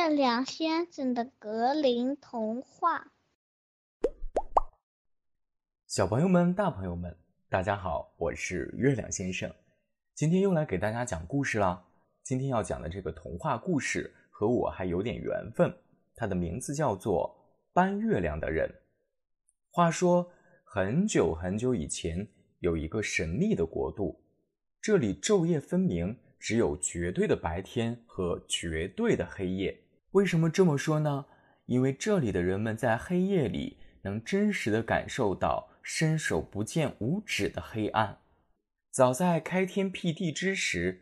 月亮先生的格林童话。小朋友们、大朋友们，大家好，我是月亮先生，今天又来给大家讲故事啦。今天要讲的这个童话故事和我还有点缘分，它的名字叫做《搬月亮的人》。话说很久很久以前，有一个神秘的国度，这里昼夜分明。只有绝对的白天和绝对的黑夜。为什么这么说呢？因为这里的人们在黑夜里能真实的感受到伸手不见五指的黑暗。早在开天辟地之时，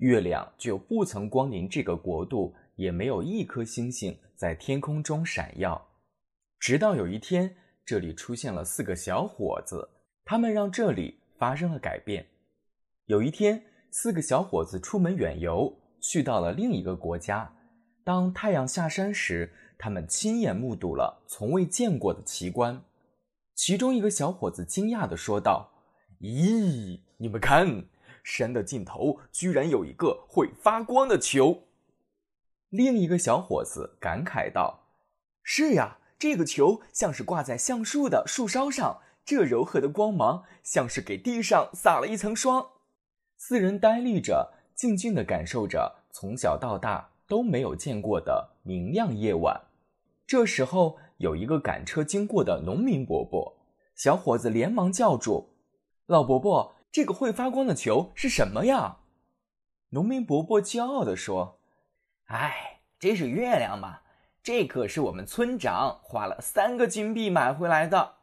月亮就不曾光临这个国度，也没有一颗星星在天空中闪耀。直到有一天，这里出现了四个小伙子，他们让这里发生了改变。有一天。四个小伙子出门远游，去到了另一个国家。当太阳下山时，他们亲眼目睹了从未见过的奇观。其中一个小伙子惊讶地说道：“咦，你们看，山的尽头居然有一个会发光的球！”另一个小伙子感慨道：“是呀，这个球像是挂在橡树的树梢上，这柔和的光芒像是给地上撒了一层霜。”四人呆立着，静静地感受着从小到大都没有见过的明亮夜晚。这时候，有一个赶车经过的农民伯伯，小伙子连忙叫住：“老伯伯，这个会发光的球是什么呀？”农民伯伯骄傲地说：“哎，这是月亮嘛！这可是我们村长花了三个金币买回来的。”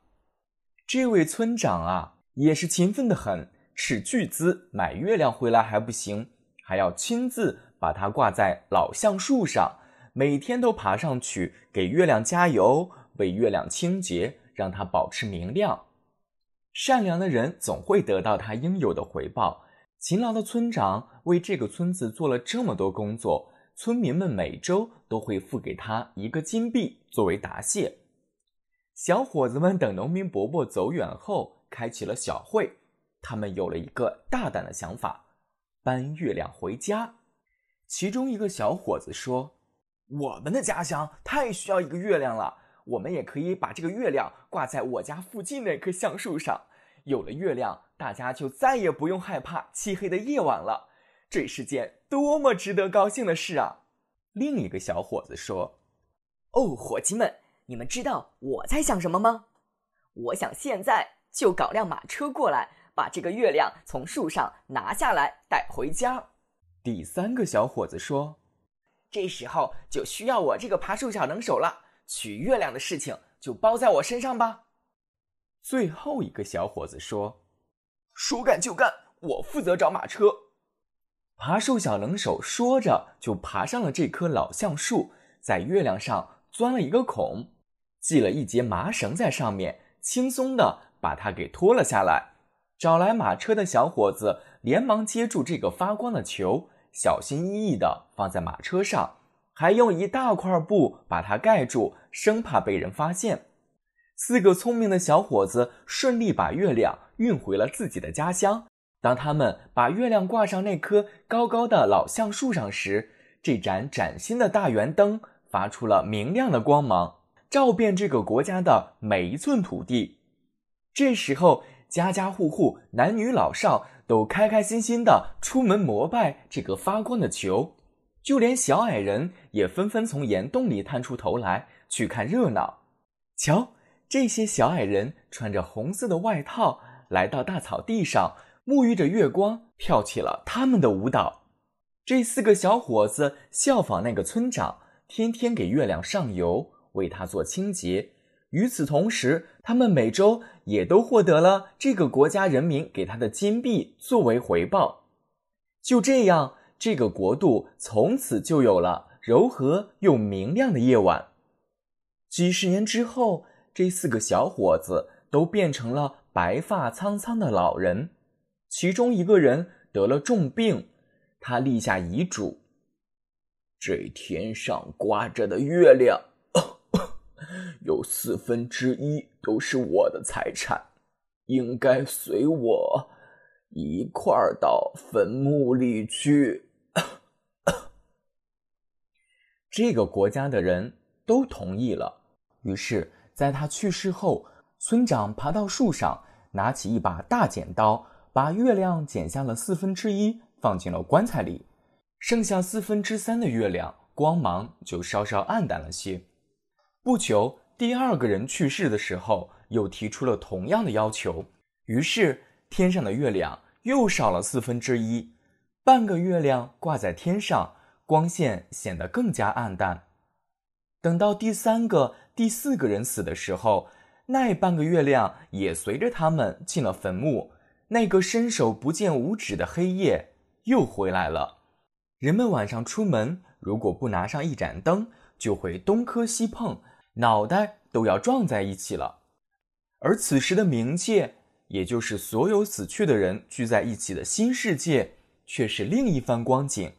这位村长啊，也是勤奋的很。斥巨资买月亮回来还不行，还要亲自把它挂在老橡树上，每天都爬上去给月亮加油，为月亮清洁，让它保持明亮。善良的人总会得到他应有的回报。勤劳的村长为这个村子做了这么多工作，村民们每周都会付给他一个金币作为答谢。小伙子们等农民伯伯走远后，开起了小会。他们有了一个大胆的想法，搬月亮回家。其中一个小伙子说：“我们的家乡太需要一个月亮了，我们也可以把这个月亮挂在我家附近那棵橡树上。有了月亮，大家就再也不用害怕漆黑的夜晚了。这是件多么值得高兴的事啊！”另一个小伙子说：“哦，伙计们，你们知道我在想什么吗？我想现在就搞辆马车过来。”把这个月亮从树上拿下来带回家。第三个小伙子说：“这时候就需要我这个爬树小能手了，取月亮的事情就包在我身上吧。”最后一个小伙子说：“说干就干，我负责找马车。”爬树小能手说着就爬上了这棵老橡树，在月亮上钻了一个孔，系了一节麻绳在上面，轻松的把它给拖了下来。找来马车的小伙子连忙接住这个发光的球，小心翼翼地放在马车上，还用一大块布把它盖住，生怕被人发现。四个聪明的小伙子顺利把月亮运回了自己的家乡。当他们把月亮挂上那棵高高的老橡树上时，这盏崭新的大圆灯发出了明亮的光芒，照遍这个国家的每一寸土地。这时候。家家户户、男女老少都开开心心的出门膜拜这个发光的球，就连小矮人也纷纷从岩洞里探出头来去看热闹。瞧，这些小矮人穿着红色的外套，来到大草地上，沐浴着月光，跳起了他们的舞蹈。这四个小伙子效仿那个村长，天天给月亮上油，为它做清洁。与此同时，他们每周也都获得了这个国家人民给他的金币作为回报。就这样，这个国度从此就有了柔和又明亮的夜晚。几十年之后，这四个小伙子都变成了白发苍苍的老人。其中一个人得了重病，他立下遗嘱：这天上挂着的月亮。有四分之一都是我的财产，应该随我一块儿到坟墓里去。这个国家的人都同意了。于是，在他去世后，村长爬到树上，拿起一把大剪刀，把月亮剪下了四分之一，放进了棺材里。剩下四分之三的月亮，光芒就稍稍暗淡了些。不久，第二个人去世的时候，又提出了同样的要求。于是，天上的月亮又少了四分之一，半个月亮挂在天上，光线显得更加暗淡。等到第三个、第四个人死的时候，那半个月亮也随着他们进了坟墓。那个伸手不见五指的黑夜又回来了。人们晚上出门，如果不拿上一盏灯，就会东磕西碰，脑袋都要撞在一起了。而此时的冥界，也就是所有死去的人聚在一起的新世界，却是另一番光景。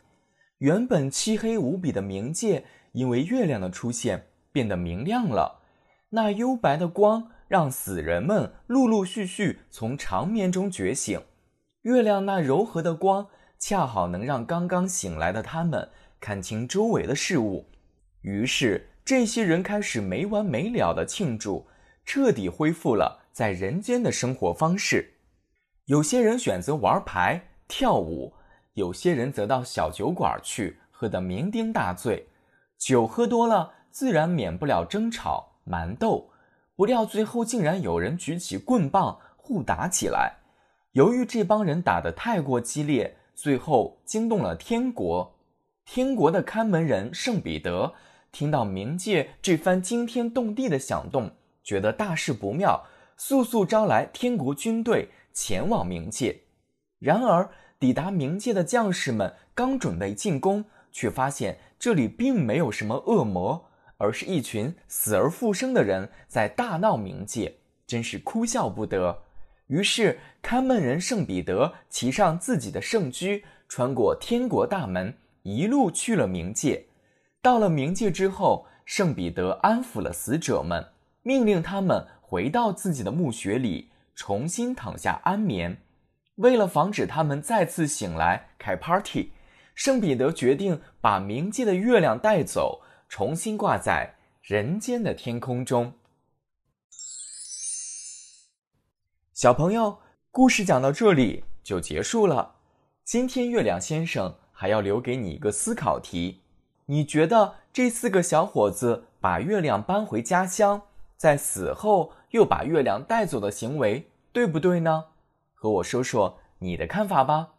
原本漆黑无比的冥界，因为月亮的出现，变得明亮了。那幽白的光让死人们陆陆续续从长眠中觉醒。月亮那柔和的光。恰好能让刚刚醒来的他们看清周围的事物，于是这些人开始没完没了的庆祝，彻底恢复了在人间的生活方式。有些人选择玩牌、跳舞，有些人则到小酒馆去，喝得酩酊大醉。酒喝多了，自然免不了争吵、蛮斗。不料最后竟然有人举起棍棒互打起来。由于这帮人打得太过激烈。最后惊动了天国，天国的看门人圣彼得听到冥界这番惊天动地的响动，觉得大事不妙，速速招来天国军队前往冥界。然而，抵达冥界的将士们刚准备进攻，却发现这里并没有什么恶魔，而是一群死而复生的人在大闹冥界，真是哭笑不得。于是，看门人圣彼得骑上自己的圣驹，穿过天国大门，一路去了冥界。到了冥界之后，圣彼得安抚了死者们，命令他们回到自己的墓穴里，重新躺下安眠。为了防止他们再次醒来开 party，圣彼得决定把冥界的月亮带走，重新挂在人间的天空中。小朋友，故事讲到这里就结束了。今天月亮先生还要留给你一个思考题：你觉得这四个小伙子把月亮搬回家乡，在死后又把月亮带走的行为对不对呢？和我说说你的看法吧。